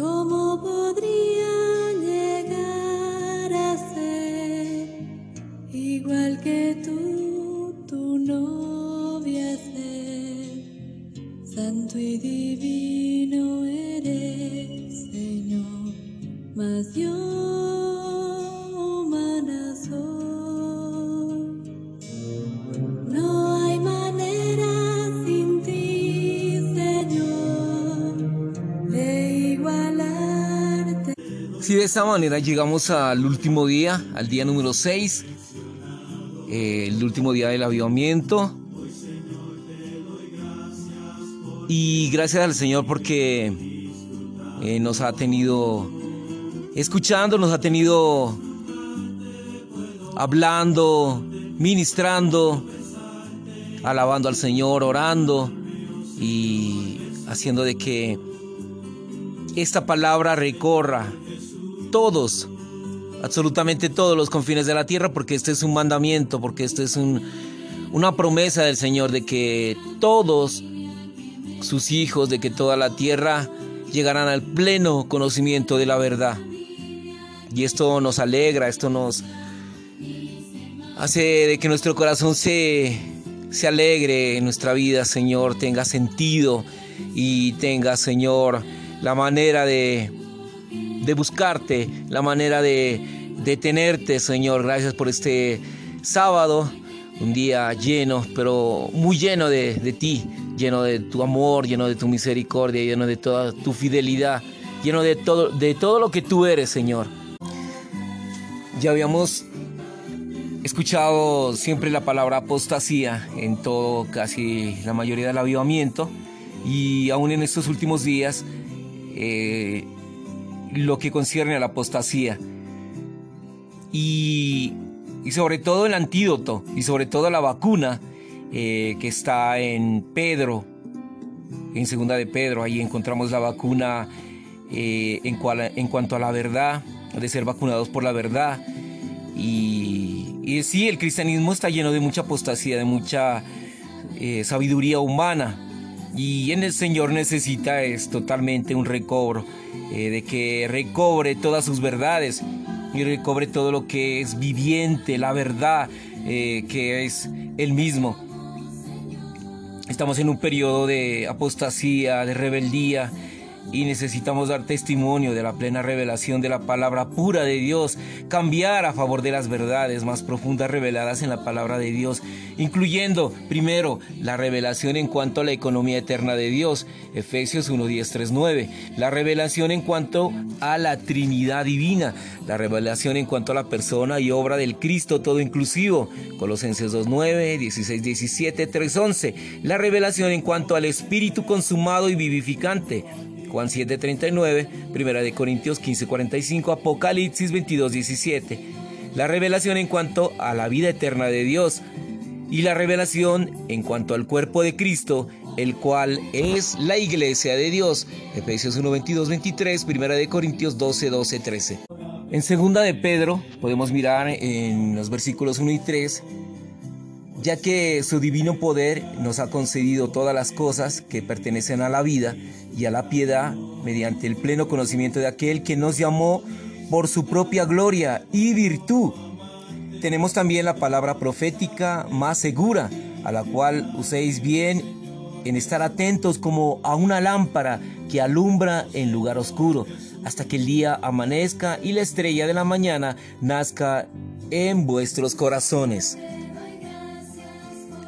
¿Cómo podría llegar a ser igual que tú, tu novia ser? Santo y divino eres, Señor, mas yo así de esta manera llegamos al último día, al día número 6, eh, el último día del avivamiento. Y gracias al Señor porque eh, nos ha tenido escuchando, nos ha tenido hablando, ministrando, alabando al Señor, orando y haciendo de que esta palabra recorra todos, absolutamente todos los confines de la tierra, porque este es un mandamiento, porque este es una promesa del Señor de que todos sus hijos, de que toda la tierra llegarán al pleno conocimiento de la verdad. Y esto nos alegra, esto nos hace de que nuestro corazón se, se alegre en nuestra vida, Señor, tenga sentido y tenga, Señor, la manera de, de buscarte, la manera de, de tenerte, Señor. Gracias por este sábado, un día lleno, pero muy lleno de, de, ti, lleno de tu amor, lleno de tu misericordia, lleno de toda tu fidelidad, lleno de todo, de todo lo que tú eres, Señor. Ya habíamos escuchado siempre la palabra apostasía en todo, casi la mayoría del avivamiento, y aún en estos últimos días eh, lo que concierne a la apostasía. Y, sobre todo el antídoto, y sobre todo la vacuna eh, que está en Pedro, en segunda de Pedro, ahí encontramos la vacuna eh, en, cual, en cuanto a la verdad, de ser vacunados por la verdad. Y, y sí, el cristianismo está lleno de mucha apostasía, de mucha eh, sabiduría humana, y en el Señor necesita es totalmente un recobro, eh, de que recobre todas sus verdades y recobre todo lo que es viviente, la verdad eh, que es el mismo. Estamos en un periodo de apostasía, de rebeldía, y necesitamos dar testimonio de la plena revelación de la palabra pura de Dios, cambiar a favor de las verdades más profundas reveladas en la palabra de Dios, incluyendo primero la revelación en cuanto a la economía eterna de Dios, Efesios 1, 10, 3, 9, la revelación en cuanto a la Trinidad divina, la revelación en cuanto a la persona y obra del Cristo todo inclusivo, Colosenses 2, 9, 16, 17, 3, 11, la revelación en cuanto al Espíritu consumado y vivificante, Juan 7:39, Primera de Corintios 15:45, Apocalipsis 22:17. La revelación en cuanto a la vida eterna de Dios y la revelación en cuanto al cuerpo de Cristo, el cual es la iglesia de Dios. Efesios 1, 23, Primera de Corintios 12, 12, 13. En segunda de Pedro podemos mirar en los versículos 1 y 3 ya que su divino poder nos ha concedido todas las cosas que pertenecen a la vida y a la piedad mediante el pleno conocimiento de aquel que nos llamó por su propia gloria y virtud. Tenemos también la palabra profética más segura, a la cual uséis bien en estar atentos como a una lámpara que alumbra en lugar oscuro, hasta que el día amanezca y la estrella de la mañana nazca en vuestros corazones.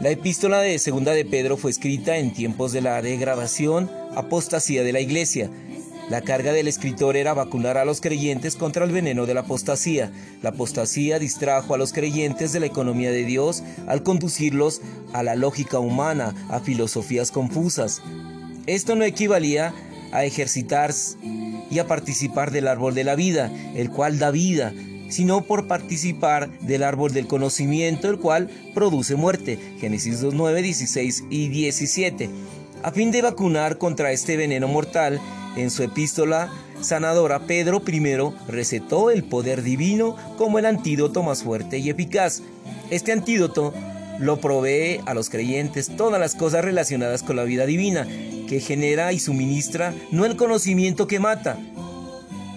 La epístola de Segunda de Pedro fue escrita en tiempos de la degradación, apostasía de la iglesia. La carga del escritor era vacunar a los creyentes contra el veneno de la apostasía. La apostasía distrajo a los creyentes de la economía de Dios al conducirlos a la lógica humana, a filosofías confusas. Esto no equivalía a ejercitarse y a participar del árbol de la vida, el cual da vida, sino por participar del árbol del conocimiento, el cual produce muerte. Génesis 2, 9, 16 y 17. A fin de vacunar contra este veneno mortal, en su epístola sanadora, Pedro I recetó el poder divino como el antídoto más fuerte y eficaz. Este antídoto lo provee a los creyentes todas las cosas relacionadas con la vida divina, que genera y suministra no el conocimiento que mata,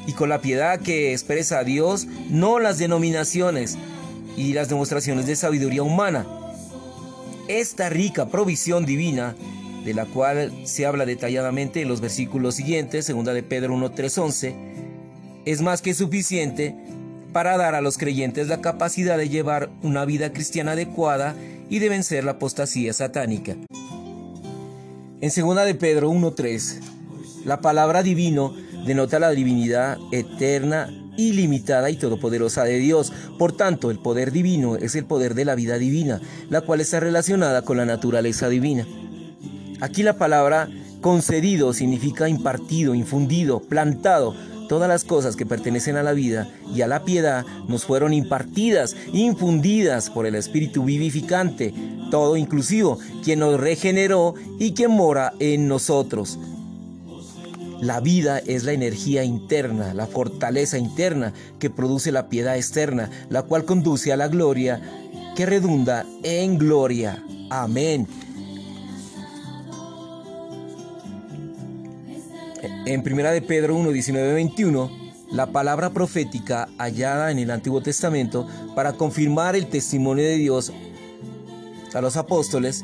y con la piedad que expresa a Dios, no las denominaciones y las demostraciones de sabiduría humana. Esta rica provisión divina, de la cual se habla detalladamente en los versículos siguientes, segunda de Pedro 1, 3, 11, es más que suficiente para dar a los creyentes la capacidad de llevar una vida cristiana adecuada y de vencer la apostasía satánica. En segunda de Pedro 1.3, la palabra divino denota la divinidad eterna, ilimitada y todopoderosa de Dios. Por tanto, el poder divino es el poder de la vida divina, la cual está relacionada con la naturaleza divina. Aquí la palabra concedido significa impartido, infundido, plantado. Todas las cosas que pertenecen a la vida y a la piedad nos fueron impartidas, infundidas por el Espíritu vivificante, todo inclusivo, quien nos regeneró y quien mora en nosotros. La vida es la energía interna, la fortaleza interna que produce la piedad externa, la cual conduce a la gloria que redunda en gloria. Amén. En 1 de Pedro 1, 19, 21, la palabra profética hallada en el Antiguo Testamento para confirmar el testimonio de Dios a los apóstoles,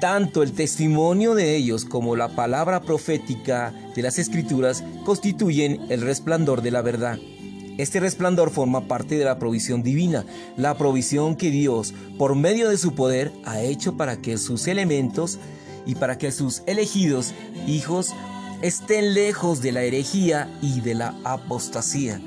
tanto el testimonio de ellos como la palabra profética de las Escrituras constituyen el resplandor de la verdad. Este resplandor forma parte de la provisión divina, la provisión que Dios, por medio de su poder, ha hecho para que sus elementos y para que sus elegidos hijos estén lejos de la herejía y de la apostasía.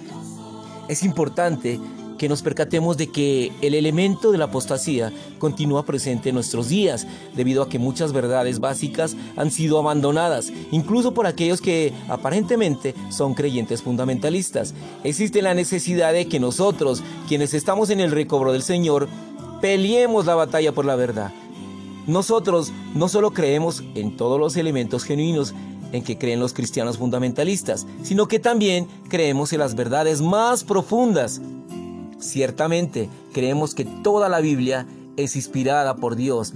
Es importante que nos percatemos de que el elemento de la apostasía continúa presente en nuestros días, debido a que muchas verdades básicas han sido abandonadas, incluso por aquellos que aparentemente son creyentes fundamentalistas. Existe la necesidad de que nosotros, quienes estamos en el recobro del Señor, peleemos la batalla por la verdad. Nosotros no solo creemos en todos los elementos genuinos en que creen los cristianos fundamentalistas, sino que también creemos en las verdades más profundas. Ciertamente, creemos que toda la Biblia es inspirada por Dios,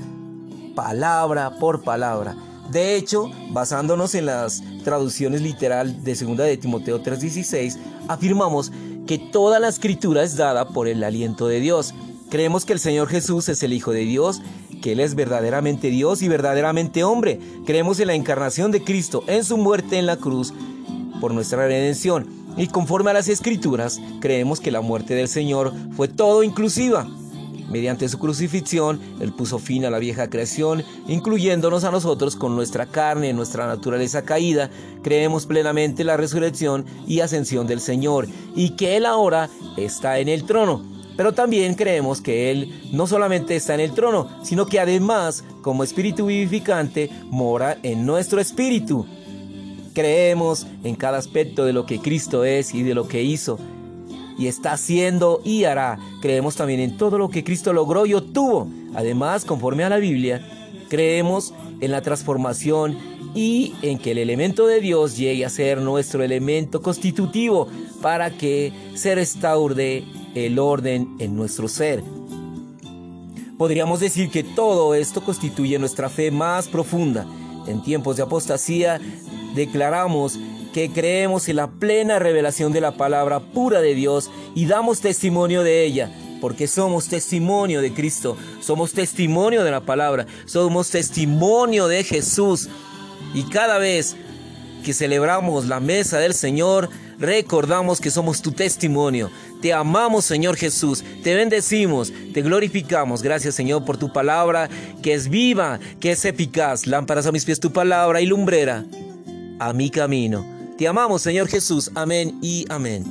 palabra por palabra. De hecho, basándonos en las traducciones literal de 2 de Timoteo 3:16, afirmamos que toda la escritura es dada por el aliento de Dios. Creemos que el Señor Jesús es el Hijo de Dios que Él es verdaderamente Dios y verdaderamente hombre. Creemos en la encarnación de Cristo, en su muerte en la cruz, por nuestra redención. Y conforme a las escrituras, creemos que la muerte del Señor fue todo inclusiva. Mediante su crucifixión, Él puso fin a la vieja creación, incluyéndonos a nosotros con nuestra carne, nuestra naturaleza caída. Creemos plenamente la resurrección y ascensión del Señor, y que Él ahora está en el trono pero también creemos que Él no solamente está en el trono, sino que además, como espíritu vivificante, mora en nuestro espíritu. Creemos en cada aspecto de lo que Cristo es y de lo que hizo y está haciendo y hará. Creemos también en todo lo que Cristo logró y obtuvo. Además, conforme a la Biblia, creemos en la transformación y en que el elemento de Dios llegue a ser nuestro elemento constitutivo para que se restaure el orden en nuestro ser. Podríamos decir que todo esto constituye nuestra fe más profunda. En tiempos de apostasía declaramos que creemos en la plena revelación de la palabra pura de Dios y damos testimonio de ella, porque somos testimonio de Cristo, somos testimonio de la palabra, somos testimonio de Jesús. Y cada vez que celebramos la mesa del Señor, recordamos que somos tu testimonio. Te amamos, Señor Jesús. Te bendecimos, te glorificamos. Gracias, Señor, por tu palabra que es viva, que es eficaz. Lámparas a mis pies tu palabra y lumbrera a mi camino. Te amamos, Señor Jesús. Amén y amén.